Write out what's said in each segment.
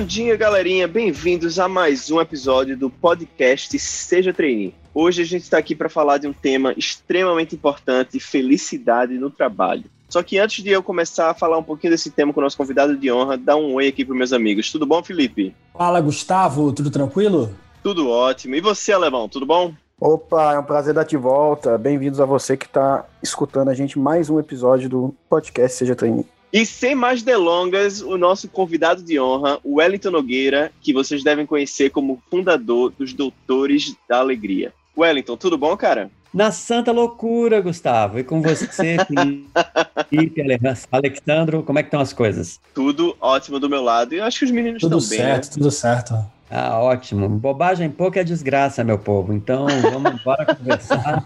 Bom dia, galerinha. Bem-vindos a mais um episódio do podcast Seja Trainee. Hoje a gente está aqui para falar de um tema extremamente importante: felicidade no trabalho. Só que antes de eu começar a falar um pouquinho desse tema com o nosso convidado de honra, dá um oi aqui para meus amigos. Tudo bom, Felipe? Fala, Gustavo. Tudo tranquilo? Tudo ótimo. E você, Alemão, tudo bom? Opa, é um prazer dar de volta. Bem-vindos a você que está escutando a gente mais um episódio do podcast Seja Trainee. E sem mais delongas, o nosso convidado de honra, o Wellington Nogueira, que vocês devem conhecer como fundador dos Doutores da Alegria. Wellington, tudo bom, cara? Na santa loucura, Gustavo. E com você, Felipe, Alexandro, como é que estão as coisas? Tudo ótimo do meu lado. E eu acho que os meninos tudo estão bem. Tudo certo, né? tudo certo. Ah, ótimo. Bobagem pouco é desgraça, meu povo. Então, vamos embora conversar.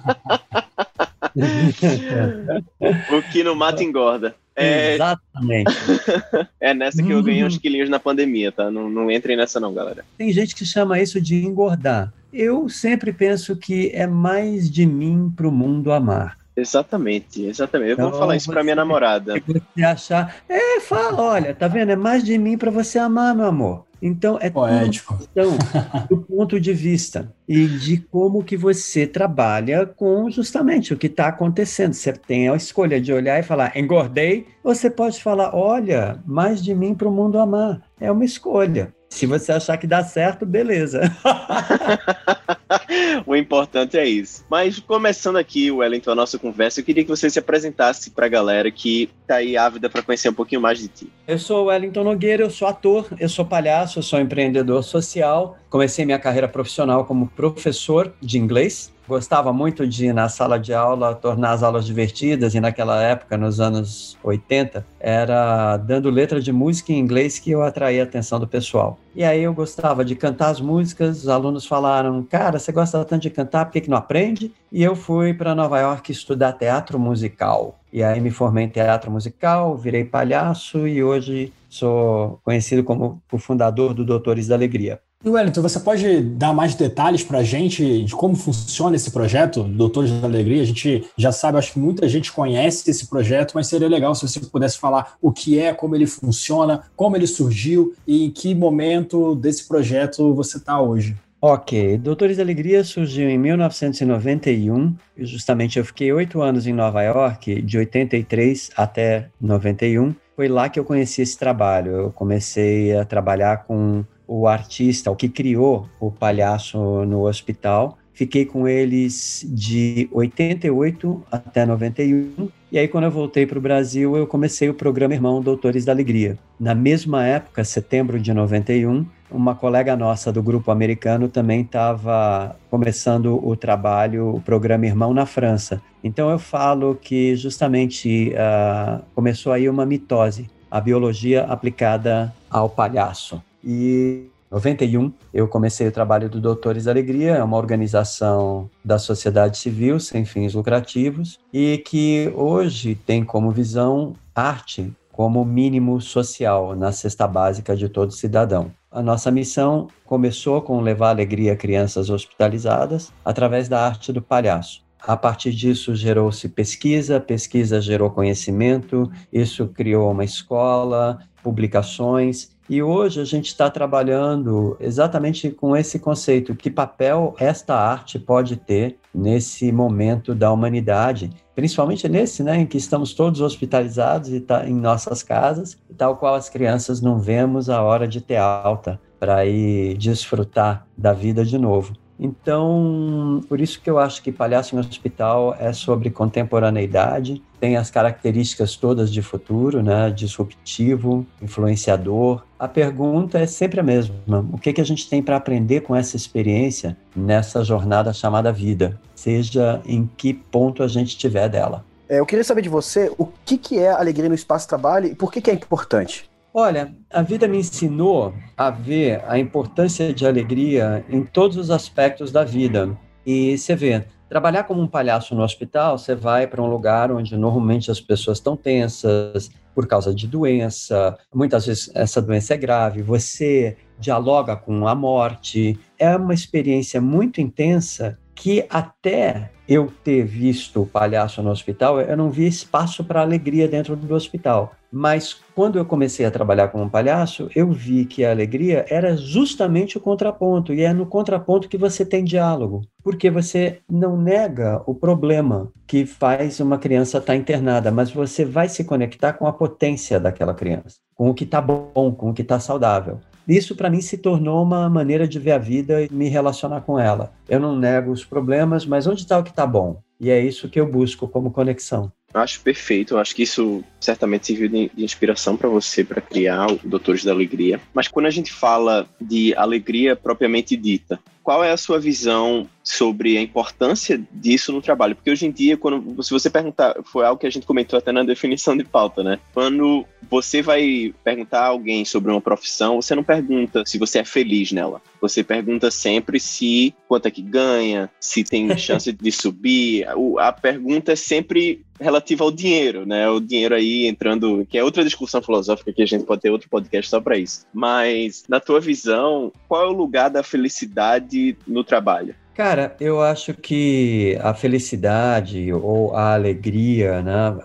o que não mata engorda. É... Exatamente. é nessa que eu ganhei uns quilinhos na pandemia, tá? Não, não entrem nessa não, galera. Tem gente que chama isso de engordar. Eu sempre penso que é mais de mim para o mundo amar. Exatamente, exatamente. Eu então, vou falar isso para minha namorada. Você achar, é, fala, olha, tá vendo? É mais de mim para você amar, meu amor. Então, é Poético. Então, do ponto de vista e de como que você trabalha com justamente o que está acontecendo. Você tem a escolha de olhar e falar, engordei, ou você pode falar, olha, mais de mim para o mundo amar. É uma escolha. Se você achar que dá certo, beleza. o importante é isso. Mas começando aqui, Wellington, a nossa conversa, eu queria que você se apresentasse para a galera que está aí ávida para conhecer um pouquinho mais de ti. Eu sou Wellington Nogueira, eu sou ator, eu sou palhaço, eu sou empreendedor social. Comecei minha carreira profissional como professor de inglês Gostava muito de, na sala de aula, tornar as aulas divertidas, e naquela época, nos anos 80, era dando letra de música em inglês que eu atraía a atenção do pessoal. E aí eu gostava de cantar as músicas, os alunos falaram, cara, você gosta tanto de cantar, por que, que não aprende? E eu fui para Nova York estudar teatro musical. E aí me formei em teatro musical, virei palhaço e hoje sou conhecido como o fundador do Doutores da Alegria. E Wellington, você pode dar mais detalhes para a gente de como funciona esse projeto, Doutores da Alegria? A gente já sabe, acho que muita gente conhece esse projeto, mas seria legal se você pudesse falar o que é, como ele funciona, como ele surgiu e em que momento desse projeto você está hoje. Ok, Doutores da Alegria surgiu em 1991, e justamente eu fiquei oito anos em Nova York, de 83 até 91. Foi lá que eu conheci esse trabalho. Eu comecei a trabalhar com o artista, o que criou o palhaço no hospital. Fiquei com eles de 88 até 91. E aí, quando eu voltei para o Brasil, eu comecei o programa Irmão Doutores da Alegria. Na mesma época, setembro de 91, uma colega nossa do grupo americano também estava começando o trabalho, o programa Irmão na França. Então, eu falo que justamente uh, começou aí uma mitose, a biologia aplicada ao palhaço. E em 91 eu comecei o trabalho do Doutores da Alegria, é uma organização da sociedade civil sem fins lucrativos e que hoje tem como visão arte como mínimo social na cesta básica de todo cidadão. A nossa missão começou com levar alegria a crianças hospitalizadas através da arte do palhaço. A partir disso gerou-se pesquisa, pesquisa gerou conhecimento, isso criou uma escola, publicações e hoje a gente está trabalhando exatamente com esse conceito: que papel esta arte pode ter nesse momento da humanidade, principalmente nesse, né, em que estamos todos hospitalizados e tá em nossas casas, tal qual as crianças não vemos a hora de ter alta para ir desfrutar da vida de novo. Então, por isso que eu acho que Palhaço em Hospital é sobre contemporaneidade, tem as características todas de futuro, né? disruptivo, influenciador. A pergunta é sempre a mesma: o que, que a gente tem para aprender com essa experiência nessa jornada chamada vida, seja em que ponto a gente estiver dela? É, eu queria saber de você o que, que é alegria no espaço-trabalho e por que, que é importante. Olha, a vida me ensinou a ver a importância de alegria em todos os aspectos da vida. E você vê, trabalhar como um palhaço no hospital, você vai para um lugar onde normalmente as pessoas estão tensas por causa de doença, muitas vezes essa doença é grave, você dialoga com a morte. É uma experiência muito intensa que até eu ter visto o palhaço no hospital, eu não vi espaço para alegria dentro do hospital. Mas quando eu comecei a trabalhar como palhaço, eu vi que a alegria era justamente o contraponto, e é no contraponto que você tem diálogo, porque você não nega o problema que faz uma criança estar internada, mas você vai se conectar com a potência daquela criança, com o que está bom, com o que está saudável. Isso para mim se tornou uma maneira de ver a vida e me relacionar com ela. Eu não nego os problemas, mas onde está o que está bom? E é isso que eu busco como conexão. Acho perfeito. Eu acho que isso certamente serviu de, de inspiração para você para criar o Doutores da Alegria. Mas quando a gente fala de alegria propriamente dita, qual é a sua visão sobre a importância disso no trabalho? Porque hoje em dia, quando se você perguntar, foi algo que a gente comentou até na definição de pauta, né? Quando você vai perguntar a alguém sobre uma profissão, você não pergunta se você é feliz nela. Você pergunta sempre se quanto é que ganha, se tem chance de subir. A pergunta é sempre relativa ao dinheiro, né? O dinheiro aí entrando, que é outra discussão filosófica que a gente pode ter outro podcast só para isso. Mas na tua visão, qual é o lugar da felicidade no trabalho? Cara, eu acho que a felicidade ou a alegria, né?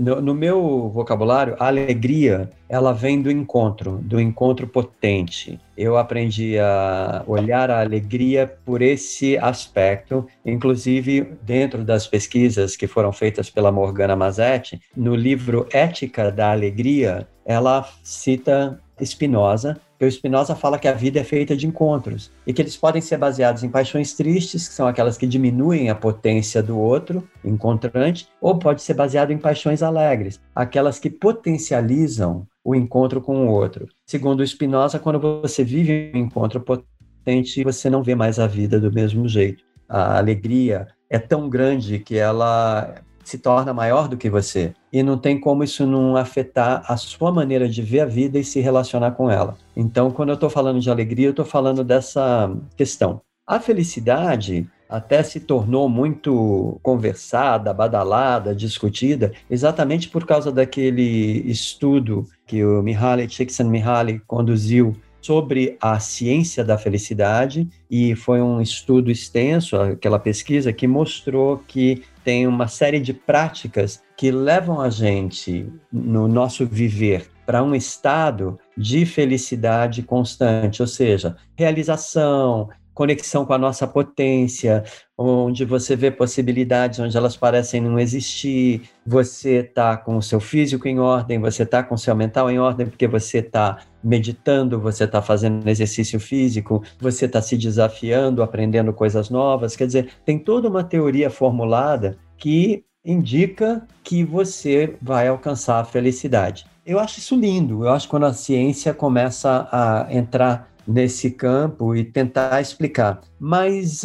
No, no, meu vocabulário, a alegria ela vem do encontro, do encontro potente. Eu aprendi a olhar a alegria por esse aspecto, inclusive dentro das pesquisas que foram feitas pela Morgana Mazetti, no livro Ética da Alegria, ela cita Spinoza porque o Spinoza fala que a vida é feita de encontros e que eles podem ser baseados em paixões tristes, que são aquelas que diminuem a potência do outro, encontrante, ou pode ser baseado em paixões alegres, aquelas que potencializam o encontro com o outro. Segundo o Spinoza, quando você vive um encontro potente, você não vê mais a vida do mesmo jeito. A alegria é tão grande que ela se torna maior do que você. E não tem como isso não afetar a sua maneira de ver a vida e se relacionar com ela. Então, quando eu estou falando de alegria, eu estou falando dessa questão. A felicidade até se tornou muito conversada, badalada, discutida, exatamente por causa daquele estudo que o Mihaly Csikszentmihalyi conduziu sobre a ciência da felicidade e foi um estudo extenso, aquela pesquisa que mostrou que tem uma série de práticas que levam a gente, no nosso viver, para um estado de felicidade constante, ou seja, realização, conexão com a nossa potência, onde você vê possibilidades onde elas parecem não existir, você está com o seu físico em ordem, você está com o seu mental em ordem, porque você está meditando, você está fazendo exercício físico, você está se desafiando, aprendendo coisas novas. Quer dizer, tem toda uma teoria formulada que indica que você vai alcançar a felicidade. Eu acho isso lindo. Eu acho que quando a ciência começa a entrar nesse campo e tentar explicar. Mas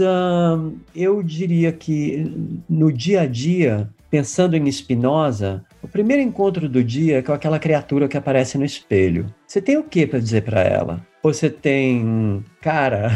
eu diria que no dia a dia, pensando em Spinoza, o primeiro encontro do dia é com aquela criatura que aparece no espelho. Você tem o que para dizer para ela? Você tem, cara,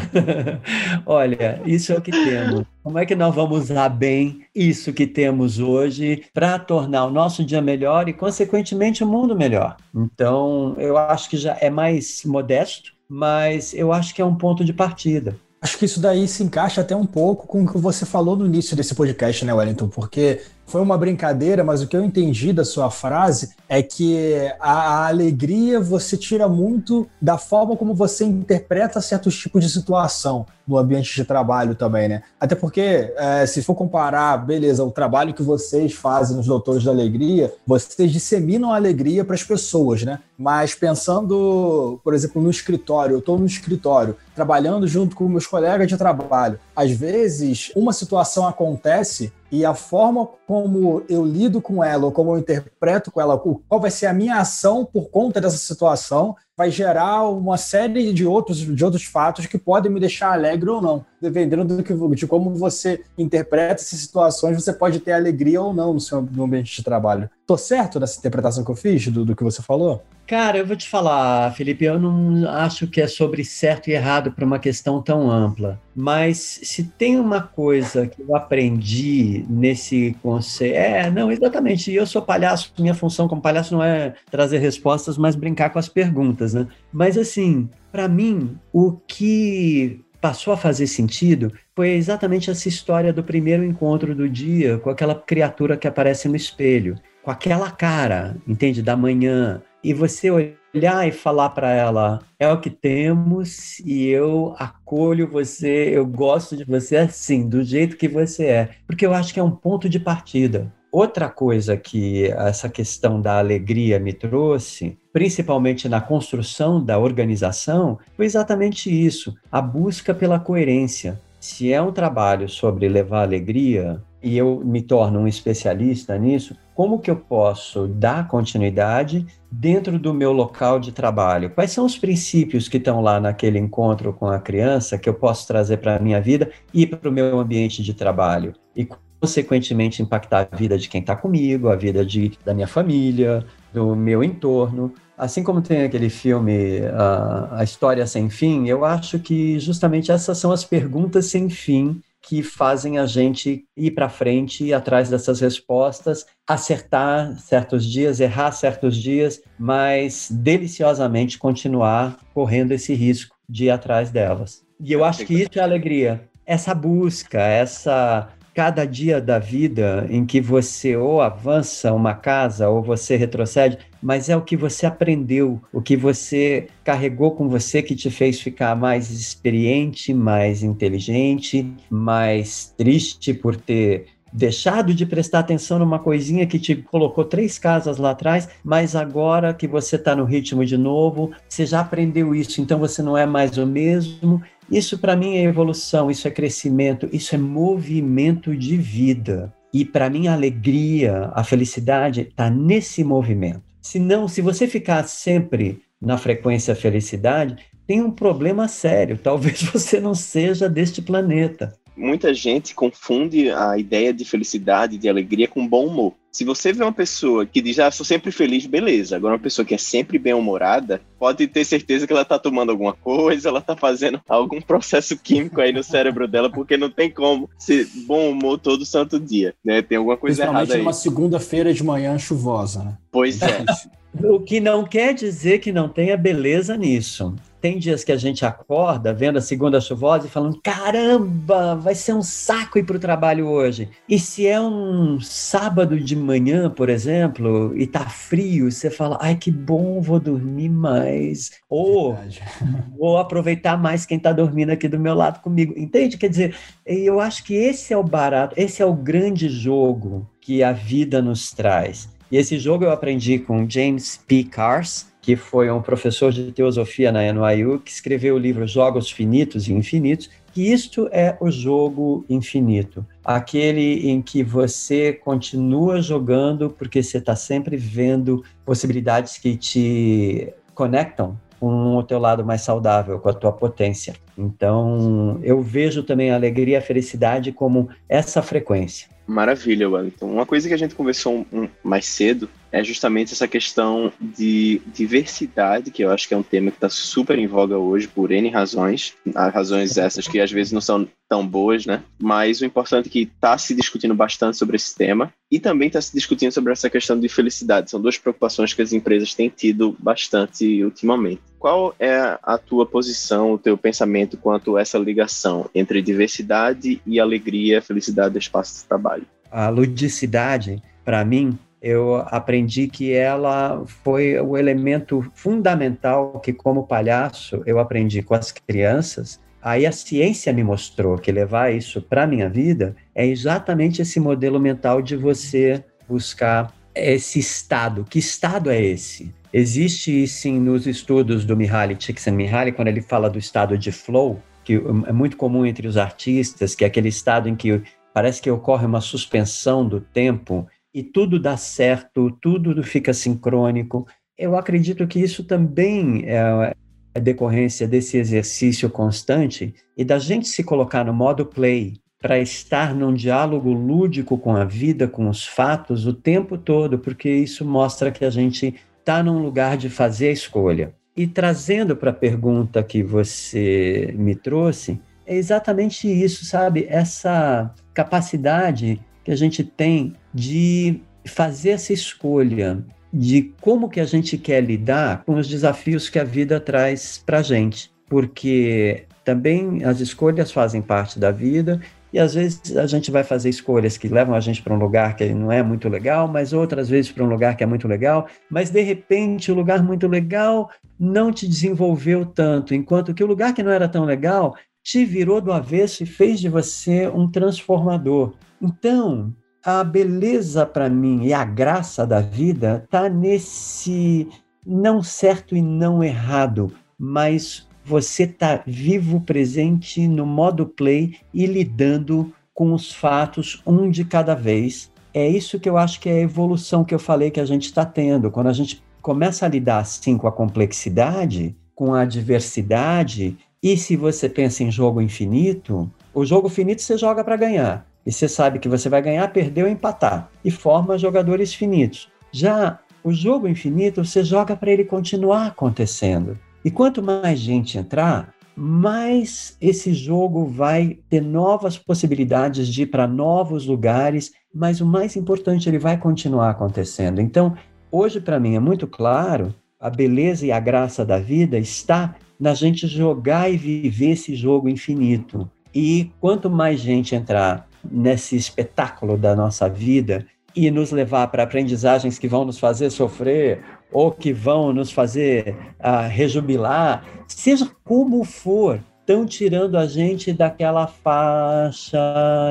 olha, isso é o que temos. Como é que nós vamos usar bem isso que temos hoje para tornar o nosso dia melhor e, consequentemente, o mundo melhor? Então, eu acho que já é mais modesto, mas eu acho que é um ponto de partida. Acho que isso daí se encaixa até um pouco com o que você falou no início desse podcast, né, Wellington? Porque foi uma brincadeira, mas o que eu entendi da sua frase é que a, a, alegria você tira muito da forma como você interpreta certos tipos de situação no ambiente de trabalho também, né? Até porque, é, se for comparar, beleza, o trabalho que vocês fazem nos Doutores da Alegria, vocês disseminam a alegria para as pessoas, né? Mas pensando, por exemplo, no escritório, eu estou no escritório, trabalhando junto com meus colegas de trabalho. Às vezes, uma situação acontece e a forma como eu lido com ela, ou como eu interpreto com ela, qual vai ser a minha ação por conta dessa situação, vai gerar uma série de outros, de outros fatos que podem me deixar alegre ou não. Dependendo do que, de como você interpreta essas situações, você pode ter alegria ou não no seu no ambiente de trabalho. Tô certo nessa interpretação que eu fiz do, do que você falou? Cara, eu vou te falar, Felipe, eu não acho que é sobre certo e errado para uma questão tão ampla. Mas se tem uma coisa que eu aprendi nesse conceito. É, não, exatamente. Eu sou palhaço, minha função como palhaço não é trazer respostas, mas brincar com as perguntas, né? Mas assim, para mim, o que passou a fazer sentido foi exatamente essa história do primeiro encontro do dia com aquela criatura que aparece no espelho. com aquela cara, entende, da manhã, e você olhar e falar para ela: é o que temos e eu acolho você, eu gosto de você assim, do jeito que você é, porque eu acho que é um ponto de partida. Outra coisa que essa questão da alegria me trouxe, principalmente na construção da organização, foi exatamente isso: a busca pela coerência. Se é um trabalho sobre levar alegria, e eu me torno um especialista nisso, como que eu posso dar continuidade dentro do meu local de trabalho? Quais são os princípios que estão lá naquele encontro com a criança que eu posso trazer para a minha vida e para o meu ambiente de trabalho? E, consequentemente, impactar a vida de quem está comigo, a vida de, da minha família, do meu entorno. Assim como tem aquele filme a, a História Sem Fim, eu acho que justamente essas são as perguntas sem fim que fazem a gente ir para frente, ir atrás dessas respostas, acertar certos dias, errar certos dias, mas deliciosamente continuar correndo esse risco de ir atrás delas. E eu acho que isso é alegria. Essa busca, essa cada dia da vida em que você ou avança uma casa ou você retrocede, mas é o que você aprendeu, o que você carregou com você que te fez ficar mais experiente, mais inteligente, mais triste por ter deixado de prestar atenção numa coisinha que te colocou três casas lá atrás, mas agora que você está no ritmo de novo, você já aprendeu isso, então você não é mais o mesmo isso para mim é evolução, isso é crescimento, isso é movimento de vida. E para mim a alegria, a felicidade está nesse movimento. Se não, se você ficar sempre na frequência felicidade, tem um problema sério. Talvez você não seja deste planeta muita gente confunde a ideia de felicidade, de alegria com bom humor. Se você vê uma pessoa que diz, ah, sou sempre feliz, beleza. Agora, uma pessoa que é sempre bem-humorada, pode ter certeza que ela tá tomando alguma coisa, ela tá fazendo algum processo químico aí no cérebro dela, porque não tem como ser bom humor todo santo dia, né? Tem alguma coisa errada aí. numa segunda-feira de manhã chuvosa, né? Pois é. o que não quer dizer que não tenha beleza nisso. Tem dias que a gente acorda vendo a segunda chuvosa e falando: caramba, vai ser um saco ir para o trabalho hoje. E se é um sábado de manhã, por exemplo, e tá frio, você fala: ai que bom, vou dormir mais. Ou vou aproveitar mais quem está dormindo aqui do meu lado comigo. Entende? Quer dizer, eu acho que esse é o barato, esse é o grande jogo que a vida nos traz. E esse jogo eu aprendi com James P. Cars, que foi um professor de teosofia na NYU, que escreveu o livro Jogos Finitos e Infinitos, que isto é o jogo infinito, aquele em que você continua jogando porque você está sempre vendo possibilidades que te conectam com o teu lado mais saudável, com a tua potência. Então, eu vejo também a alegria e a felicidade como essa frequência. Maravilha, Wellington. Uma coisa que a gente conversou um, um, mais cedo é justamente essa questão de diversidade, que eu acho que é um tema que está super em voga hoje por N razões, razões essas que às vezes não são tão boas, né? Mas o importante é que está se discutindo bastante sobre esse tema e também está se discutindo sobre essa questão de felicidade. São duas preocupações que as empresas têm tido bastante ultimamente. Qual é a tua posição, o teu pensamento quanto a essa ligação entre diversidade e alegria, felicidade do espaço de trabalho? A ludicidade, para mim, eu aprendi que ela foi o elemento fundamental que, como palhaço, eu aprendi com as crianças. Aí a ciência me mostrou que levar isso para a minha vida é exatamente esse modelo mental de você buscar esse estado. Que estado é esse? Existe, sim, nos estudos do Mihaly Csikszentmihalyi, quando ele fala do estado de flow, que é muito comum entre os artistas, que é aquele estado em que parece que ocorre uma suspensão do tempo e tudo dá certo, tudo fica sincrônico. Eu acredito que isso também é, é decorrência desse exercício constante e da gente se colocar no modo play para estar num diálogo lúdico com a vida, com os fatos o tempo todo, porque isso mostra que a gente está num lugar de fazer a escolha. E trazendo para a pergunta que você me trouxe, é exatamente isso, sabe? Essa capacidade que a gente tem de fazer essa escolha de como que a gente quer lidar com os desafios que a vida traz para a gente, porque também as escolhas fazem parte da vida e às vezes a gente vai fazer escolhas que levam a gente para um lugar que não é muito legal, mas outras vezes para um lugar que é muito legal, mas de repente o lugar muito legal não te desenvolveu tanto, enquanto que o lugar que não era tão legal te virou do avesso e fez de você um transformador. Então, a beleza para mim e a graça da vida está nesse não certo e não errado, mas você está vivo, presente no modo play e lidando com os fatos um de cada vez. É isso que eu acho que é a evolução que eu falei que a gente está tendo. Quando a gente começa a lidar assim com a complexidade, com a diversidade, e se você pensa em jogo infinito, o jogo finito você joga para ganhar. E você sabe que você vai ganhar, perder ou empatar. E forma jogadores finitos. Já o jogo infinito, você joga para ele continuar acontecendo. E quanto mais gente entrar, mais esse jogo vai ter novas possibilidades de ir para novos lugares, mas o mais importante, ele vai continuar acontecendo. Então, hoje para mim é muito claro, a beleza e a graça da vida está na gente jogar e viver esse jogo infinito. E quanto mais gente entrar nesse espetáculo da nossa vida e nos levar para aprendizagens que vão nos fazer sofrer ou que vão nos fazer uh, rejubilar, seja como for, estão tirando a gente daquela faixa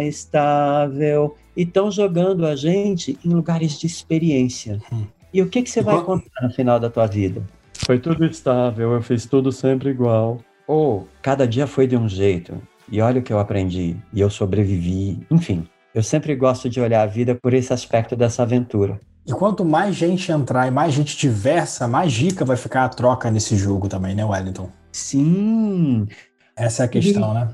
estável e estão jogando a gente em lugares de experiência. Hum. E o que, que você vai contar no final da tua vida? Foi tudo estável, eu fiz tudo sempre igual. Ou cada dia foi de um jeito, e olha o que eu aprendi, e eu sobrevivi, enfim. Eu sempre gosto de olhar a vida por esse aspecto dessa aventura. E quanto mais gente entrar e mais gente diversa, mais rica vai ficar a troca nesse jogo também, né, Wellington? Sim. Essa é a questão, e, né?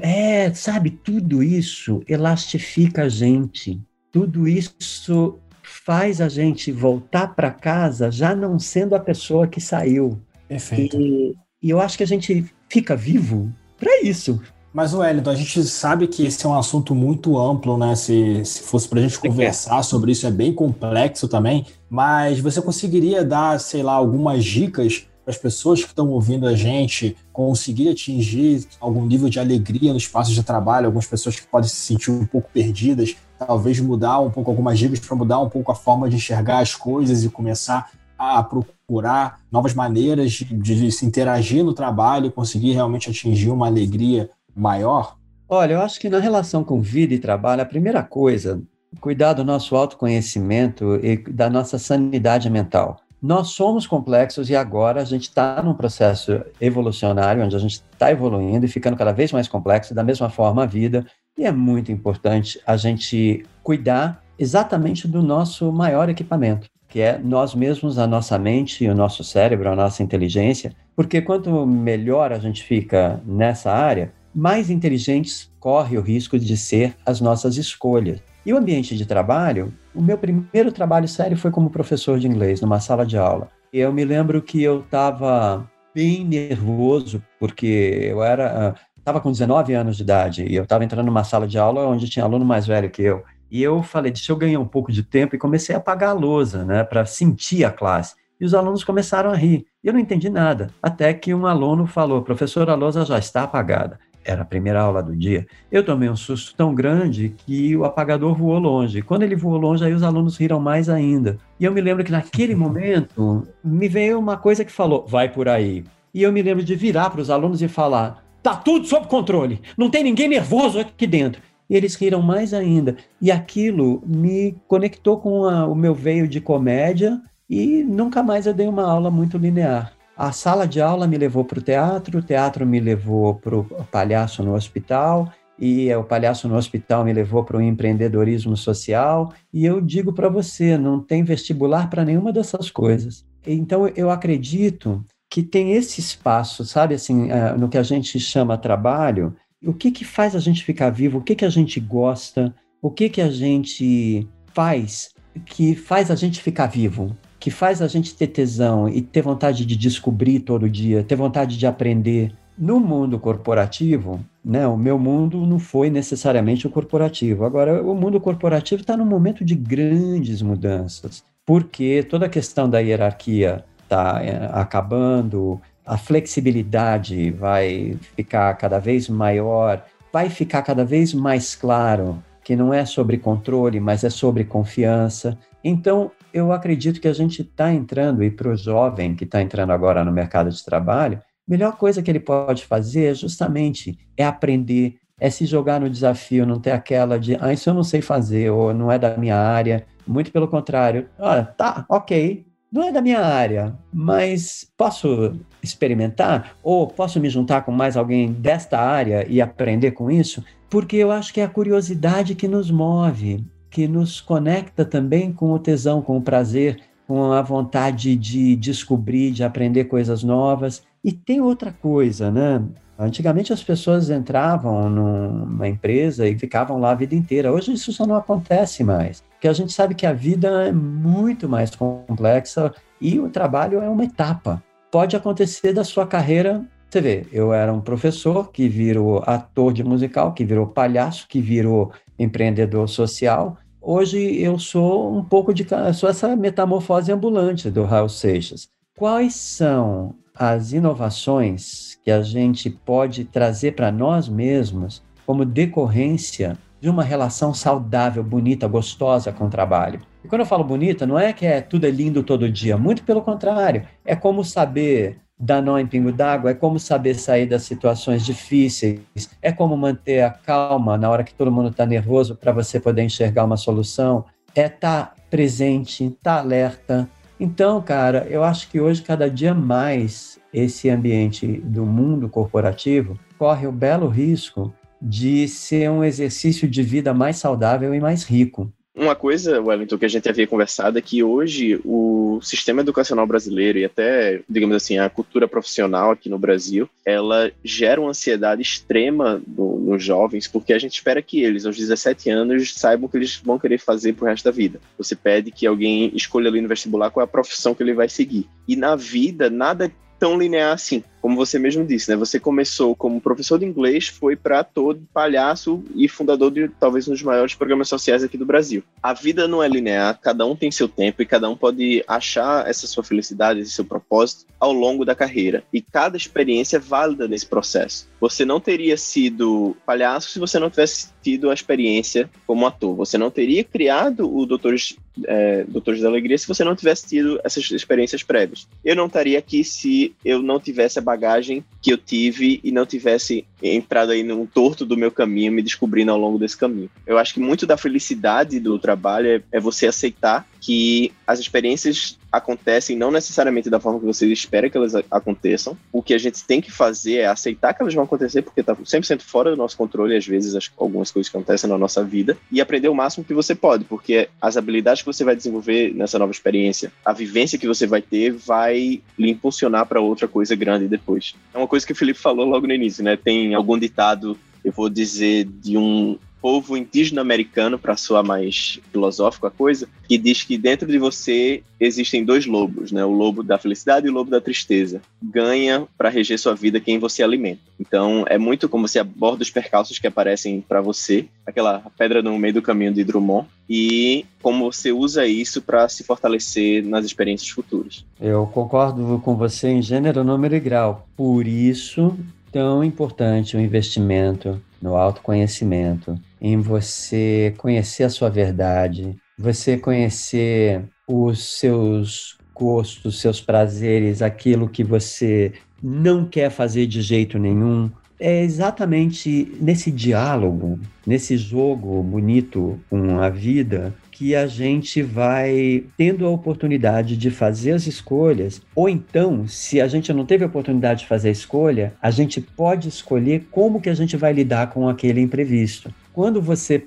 É, sabe, tudo isso elastifica a gente. Tudo isso faz a gente voltar para casa já não sendo a pessoa que saiu. Perfeito. E, e eu acho que a gente fica vivo para isso. Mas, Wellington, a gente sabe que esse é um assunto muito amplo, né? Se, se fosse para a gente conversar sobre isso, é bem complexo também. Mas você conseguiria dar, sei lá, algumas dicas para as pessoas que estão ouvindo a gente conseguir atingir algum nível de alegria no espaço de trabalho? Algumas pessoas que podem se sentir um pouco perdidas, talvez mudar um pouco algumas dicas para mudar um pouco a forma de enxergar as coisas e começar a procurar novas maneiras de, de se interagir no trabalho e conseguir realmente atingir uma alegria maior? Olha, eu acho que na relação com vida e trabalho, a primeira coisa, cuidar do nosso autoconhecimento e da nossa sanidade mental. Nós somos complexos e agora a gente está num processo evolucionário, onde a gente está evoluindo e ficando cada vez mais complexo, da mesma forma a vida, e é muito importante a gente cuidar exatamente do nosso maior equipamento, que é nós mesmos, a nossa mente, o nosso cérebro, a nossa inteligência, porque quanto melhor a gente fica nessa área, mais inteligentes corre o risco de ser as nossas escolhas. E o ambiente de trabalho, o meu primeiro trabalho sério foi como professor de inglês, numa sala de aula. Eu me lembro que eu estava bem nervoso, porque eu era estava com 19 anos de idade e eu estava entrando numa sala de aula onde tinha aluno mais velho que eu. E eu falei, deixa eu ganhar um pouco de tempo e comecei a apagar a lousa, né, para sentir a classe. E os alunos começaram a rir. Eu não entendi nada, até que um aluno falou: professor, a lousa já está apagada era a primeira aula do dia, eu tomei um susto tão grande que o apagador voou longe. Quando ele voou longe, aí os alunos riram mais ainda. E eu me lembro que naquele momento me veio uma coisa que falou: vai por aí. E eu me lembro de virar para os alunos e falar: tá tudo sob controle, não tem ninguém nervoso aqui dentro. E eles riram mais ainda. E aquilo me conectou com a, o meu veio de comédia e nunca mais eu dei uma aula muito linear. A sala de aula me levou para o teatro, o teatro me levou para o palhaço no hospital, e o palhaço no hospital me levou para o empreendedorismo social. E eu digo para você, não tem vestibular para nenhuma dessas coisas. Então eu acredito que tem esse espaço, sabe, assim, eh, no que a gente chama trabalho. O que que faz a gente ficar vivo? O que que a gente gosta? O que que a gente faz que faz a gente ficar vivo? Que faz a gente ter tesão e ter vontade de descobrir todo dia, ter vontade de aprender. No mundo corporativo, né, o meu mundo não foi necessariamente o corporativo. Agora, o mundo corporativo está num momento de grandes mudanças, porque toda a questão da hierarquia está é, acabando, a flexibilidade vai ficar cada vez maior, vai ficar cada vez mais claro que não é sobre controle, mas é sobre confiança. Então, eu acredito que a gente está entrando, e para o jovem que está entrando agora no mercado de trabalho, a melhor coisa que ele pode fazer é justamente é aprender, é se jogar no desafio, não ter aquela de, ah, isso eu não sei fazer, ou não é da minha área. Muito pelo contrário, olha, tá, ok, não é da minha área, mas posso experimentar? Ou posso me juntar com mais alguém desta área e aprender com isso? Porque eu acho que é a curiosidade que nos move, que nos conecta também com o tesão, com o prazer, com a vontade de descobrir, de aprender coisas novas. E tem outra coisa, né? Antigamente as pessoas entravam numa empresa e ficavam lá a vida inteira. Hoje isso só não acontece mais. Porque a gente sabe que a vida é muito mais complexa e o trabalho é uma etapa. Pode acontecer da sua carreira. Você vê, eu era um professor que virou ator de musical, que virou palhaço, que virou empreendedor social. Hoje eu sou um pouco de. sou essa metamorfose ambulante do Raul Seixas. Quais são as inovações que a gente pode trazer para nós mesmos como decorrência de uma relação saudável, bonita, gostosa com o trabalho. E quando eu falo bonita, não é que é tudo é lindo todo dia, muito pelo contrário. É como saber dar nó em pingo d'água, é como saber sair das situações difíceis, é como manter a calma na hora que todo mundo está nervoso para você poder enxergar uma solução, é estar tá presente, estar tá alerta, então, cara, eu acho que hoje, cada dia mais, esse ambiente do mundo corporativo corre o belo risco de ser um exercício de vida mais saudável e mais rico. Uma coisa, Wellington, que a gente havia conversado é que hoje o sistema educacional brasileiro e até, digamos assim, a cultura profissional aqui no Brasil, ela gera uma ansiedade extrema no, nos jovens, porque a gente espera que eles, aos 17 anos, saibam o que eles vão querer fazer pro resto da vida. Você pede que alguém escolha ali no vestibular qual é a profissão que ele vai seguir. E na vida, nada tão linear assim como você mesmo disse, né? Você começou como professor de inglês, foi para todo palhaço e fundador de talvez um dos maiores programas sociais aqui do Brasil. A vida não é linear, cada um tem seu tempo e cada um pode achar essa sua felicidade, esse seu propósito ao longo da carreira. E cada experiência é válida nesse processo. Você não teria sido palhaço se você não tivesse tido a experiência como ator. Você não teria criado o Doutores, é, Doutores da Alegria se você não tivesse tido essas experiências prévias. Eu não estaria aqui se eu não tivesse a bagagem que eu tive e não tivesse entrado aí num torto do meu caminho, me descobrindo ao longo desse caminho. Eu acho que muito da felicidade do trabalho é, é você aceitar que as experiências acontecem não necessariamente da forma que você espera que elas aconteçam. O que a gente tem que fazer é aceitar que elas vão acontecer, porque está 100% fora do nosso controle, às vezes, as, algumas coisas que acontecem na nossa vida, e aprender o máximo que você pode, porque as habilidades que você vai desenvolver nessa nova experiência, a vivência que você vai ter, vai lhe impulsionar para outra coisa grande depois. É uma coisa que o Felipe falou logo no início, né? Tem algum ditado eu vou dizer de um povo indígena americano, para soar mais filosófico a coisa, que diz que dentro de você existem dois lobos, né? O lobo da felicidade e o lobo da tristeza. Ganha para reger sua vida quem você alimenta. Então, é muito como se aborda os percalços que aparecem para você, aquela pedra no meio do caminho de Drummond, e como você usa isso para se fortalecer nas experiências futuras. Eu concordo com você em gênero, número e grau. Por isso, tão importante o investimento no autoconhecimento, em você conhecer a sua verdade, você conhecer os seus gostos, seus prazeres, aquilo que você não quer fazer de jeito nenhum. É exatamente nesse diálogo, nesse jogo bonito com a vida, que a gente vai tendo a oportunidade de fazer as escolhas, ou então, se a gente não teve a oportunidade de fazer a escolha, a gente pode escolher como que a gente vai lidar com aquele imprevisto. Quando você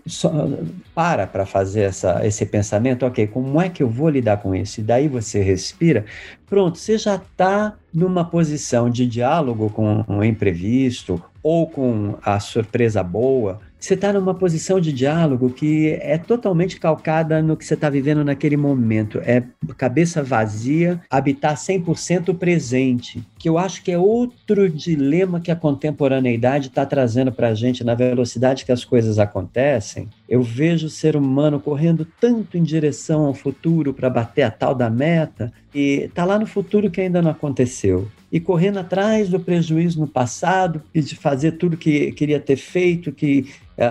para para fazer essa, esse pensamento, ok, como é que eu vou lidar com isso? E daí você respira, pronto, você já está numa posição de diálogo com o imprevisto ou com a surpresa boa, você está numa posição de diálogo que é totalmente calcada no que você está vivendo naquele momento. É cabeça vazia, habitar 100% presente, que eu acho que é outro dilema que a contemporaneidade está trazendo para a gente na velocidade que as coisas acontecem. Eu vejo o ser humano correndo tanto em direção ao futuro para bater a tal da meta e está lá no futuro que ainda não aconteceu e correndo atrás do prejuízo no passado e de fazer tudo que queria ter feito, que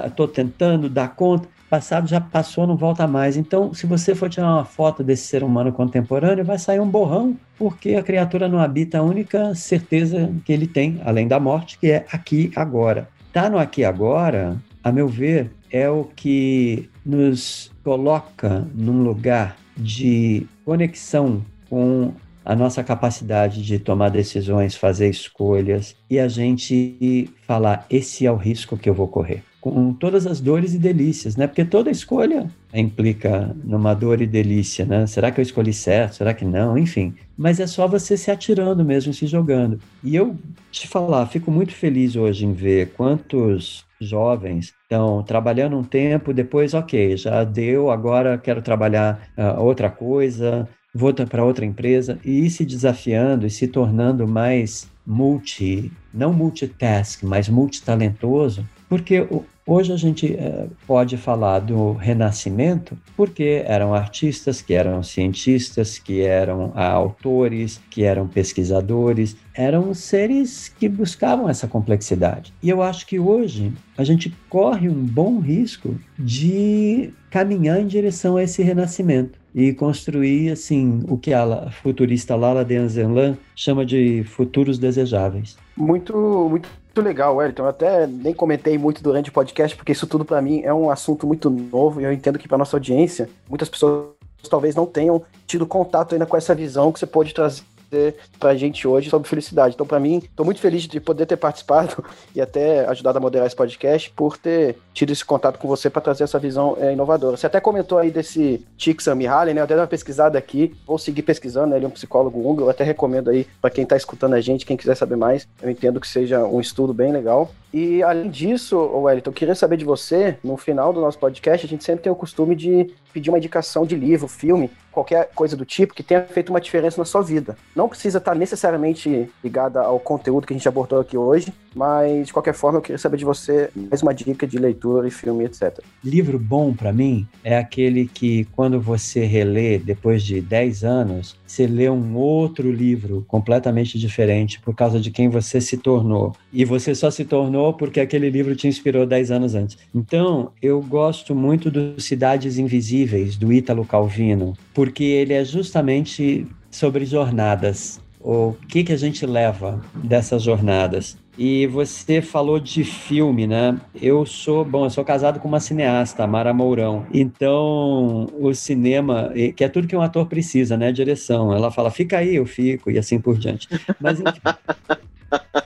estou uh, tentando dar conta passado já passou, não volta mais. Então, se você for tirar uma foto desse ser humano contemporâneo, vai sair um borrão, porque a criatura não habita a única certeza que ele tem, além da morte, que é aqui agora. Tá no aqui agora, a meu ver, é o que nos coloca num lugar de conexão com a nossa capacidade de tomar decisões, fazer escolhas e a gente falar: esse é o risco que eu vou correr com todas as dores e delícias, né? Porque toda escolha implica numa dor e delícia, né? Será que eu escolhi certo? Será que não? Enfim. Mas é só você se atirando mesmo, se jogando. E eu te falar, fico muito feliz hoje em ver quantos jovens estão trabalhando um tempo, depois, ok, já deu, agora quero trabalhar uh, outra coisa, vou para outra empresa, e ir se desafiando e se tornando mais multi, não multitask, mas multitalentoso, porque hoje a gente é, pode falar do renascimento porque eram artistas, que eram cientistas, que eram autores, que eram pesquisadores, eram seres que buscavam essa complexidade. E eu acho que hoje a gente corre um bom risco de caminhar em direção a esse renascimento e construir assim o que a futurista Lala Denzerlan chama de futuros desejáveis. Muito, muito muito legal, Wellington. Eu até nem comentei muito durante o podcast, porque isso tudo para mim é um assunto muito novo e eu entendo que para nossa audiência, muitas pessoas talvez não tenham tido contato ainda com essa visão que você pode trazer trazer pra gente hoje sobre felicidade. Então, para mim, estou muito feliz de poder ter participado e até ajudado a moderar esse podcast por ter tido esse contato com você para trazer essa visão é, inovadora. Você até comentou aí desse Csikszentmihalyi, né? Eu dei uma pesquisada aqui, vou seguir pesquisando, né? ele é um psicólogo húngaro, até recomendo aí para quem está escutando a gente, quem quiser saber mais, eu entendo que seja um estudo bem legal. E além disso, Wellington, eu queria saber de você, no final do nosso podcast, a gente sempre tem o costume de pedir uma indicação de livro, filme, qualquer coisa do tipo que tenha feito uma diferença na sua vida. Não precisa estar necessariamente ligada ao conteúdo que a gente abordou aqui hoje, mas de qualquer forma eu queria saber de você mais uma dica de leitura e filme, etc. Livro bom para mim é aquele que quando você relê depois de 10 anos, você lê um outro livro completamente diferente por causa de quem você se tornou. E você só se tornou porque aquele livro te inspirou 10 anos antes. Então, eu gosto muito do Cidades Invisíveis, do Ítalo Calvino, porque ele é justamente sobre jornadas. O que, que a gente leva dessas jornadas? E você falou de filme, né? Eu sou, bom, eu sou casado com uma cineasta, Mara Mourão. Então, o cinema, que é tudo que um ator precisa, né? Direção. Ela fala, fica aí, eu fico, e assim por diante. Mas, enfim.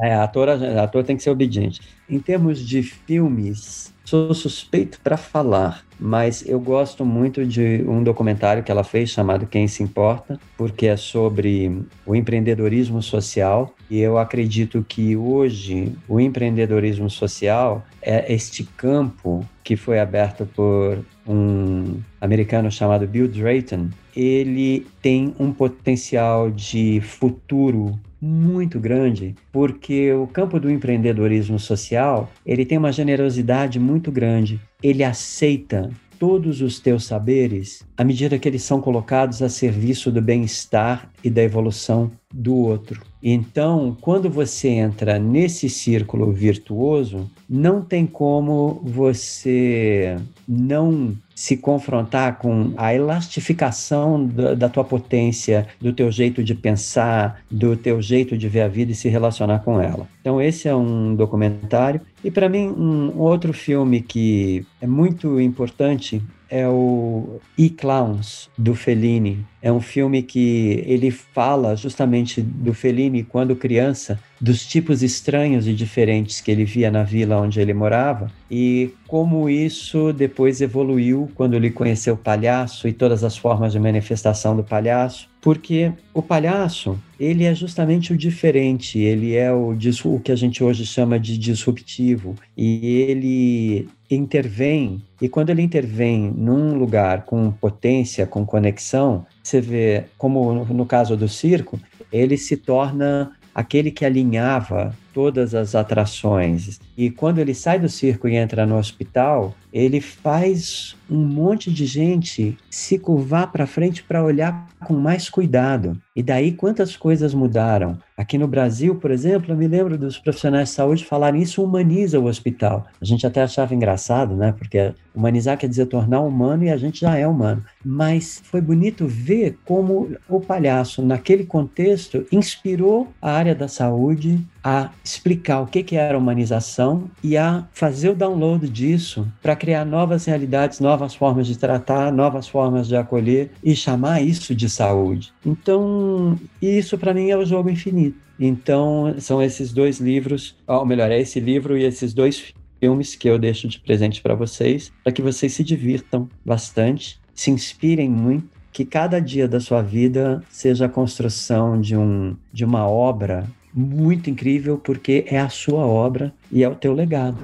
É, ator, ator tem que ser obediente. Em termos de filmes, sou suspeito para falar, mas eu gosto muito de um documentário que ela fez chamado Quem se Importa, porque é sobre o empreendedorismo social. E eu acredito que hoje o empreendedorismo social é este campo que foi aberto por um americano chamado Bill Drayton. Ele tem um potencial de futuro muito grande, porque o campo do empreendedorismo social, ele tem uma generosidade muito grande. Ele aceita todos os teus saberes à medida que eles são colocados a serviço do bem-estar e da evolução do outro. Então, quando você entra nesse círculo virtuoso, não tem como você não se confrontar com a elastificação da, da, tua potência, do teu jeito de pensar, do teu jeito de ver a vida e se relacionar com ela. Então, esse é um documentário. E para mim, um outro filme que é muito importante é o E-Clowns, do Fellini. É um filme que ele fala justamente do Fellini quando criança, dos tipos estranhos e diferentes que ele via na vila onde ele morava e como isso depois evoluiu quando ele conheceu o palhaço e todas as formas de manifestação do palhaço, porque o palhaço, ele é justamente o diferente, ele é o, o que a gente hoje chama de disruptivo e ele intervém e quando ele intervém num lugar com potência, com conexão, você vê, como no caso do circo, ele se torna aquele que alinhava todas as atrações. E quando ele sai do circo e entra no hospital, ele faz um monte de gente se curvar para frente para olhar com mais cuidado. E daí quantas coisas mudaram? Aqui no Brasil, por exemplo, eu me lembro dos profissionais de saúde falarem isso humaniza o hospital. A gente até achava engraçado, né? Porque humanizar quer dizer tornar humano e a gente já é humano. Mas foi bonito ver como o palhaço, naquele contexto, inspirou a área da saúde a explicar o que, que era humanização e a fazer o download disso para criar novas realidades, novas formas de tratar, novas formas de acolher e chamar isso de saúde. Então, isso para mim é o jogo infinito. Então, são esses dois livros, ou melhor, é esse livro e esses dois filmes que eu deixo de presente para vocês, para que vocês se divirtam bastante, se inspirem muito que cada dia da sua vida seja a construção de, um, de uma obra muito incrível porque é a sua obra e é o teu legado.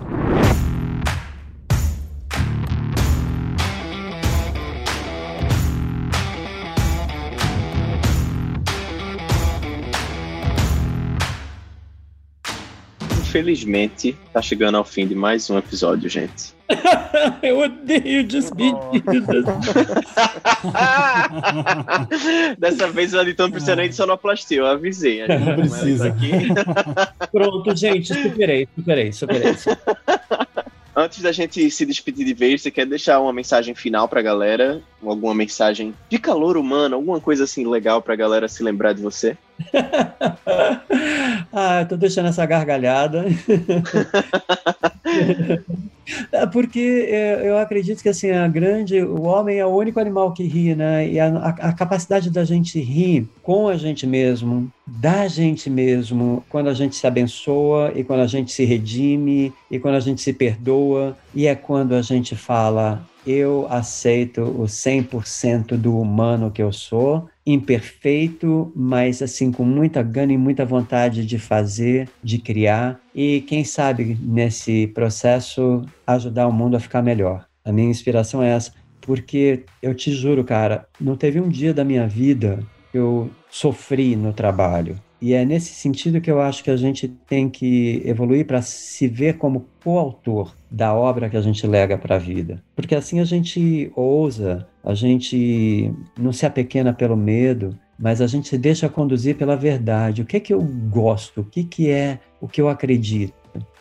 Infelizmente, tá chegando ao fim de mais um episódio, gente. Eu odeio despedidas. Dessa vez o editor não precisa nem de sonoplastia, eu avisei. Não precisa. Aqui. Pronto, gente, superei, superei, superei. Antes da gente se despedir de vez, você quer deixar uma mensagem final pra galera? Alguma mensagem de calor humano, alguma coisa assim legal pra galera se lembrar de você? ah, tô deixando essa gargalhada. É porque é, eu acredito que assim a grande, o homem é o único animal que ri, né? E a, a, capacidade da gente rir com a gente mesmo, da gente mesmo, quando a gente se abençoa e quando a gente se redime e quando a gente se perdoa e é quando a gente fala eu aceito o 100% do humano que eu sou, imperfeito, mas assim com muita gana e muita vontade de fazer, de criar e quem sabe nesse processo ajudar o mundo a ficar melhor. A minha inspiração é essa, porque eu te juro, cara, não teve um dia da minha vida que eu sofri no trabalho. E é nesse sentido que eu acho que a gente tem que evoluir para se ver como coautor da obra que a gente lega para a vida. Porque assim a gente ousa, a gente não se apequena pelo medo, mas a gente se deixa conduzir pela verdade. O que é que eu gosto? O que, que é o que eu acredito?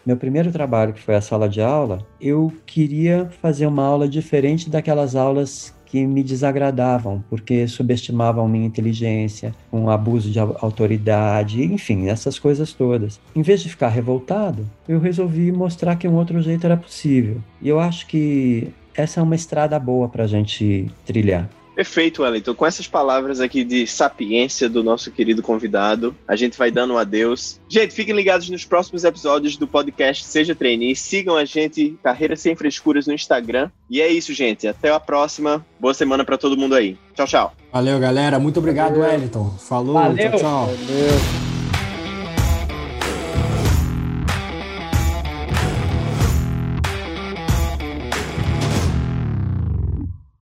Meu primeiro trabalho, que foi a sala de aula, eu queria fazer uma aula diferente daquelas aulas que me desagradavam, porque subestimavam minha inteligência, um abuso de autoridade, enfim, essas coisas todas. Em vez de ficar revoltado, eu resolvi mostrar que um outro jeito era possível. E eu acho que essa é uma estrada boa para a gente trilhar. Perfeito, Wellington. Com essas palavras aqui de sapiência do nosso querido convidado, a gente vai dando um adeus. Gente, fiquem ligados nos próximos episódios do podcast Seja Trainee. Sigam a gente, Carreira Sem Frescuras, no Instagram. E é isso, gente. Até a próxima. Boa semana para todo mundo aí. Tchau, tchau. Valeu, galera. Muito obrigado, Valeu. Wellington. Falou. Valeu. Tchau, tchau. Valeu.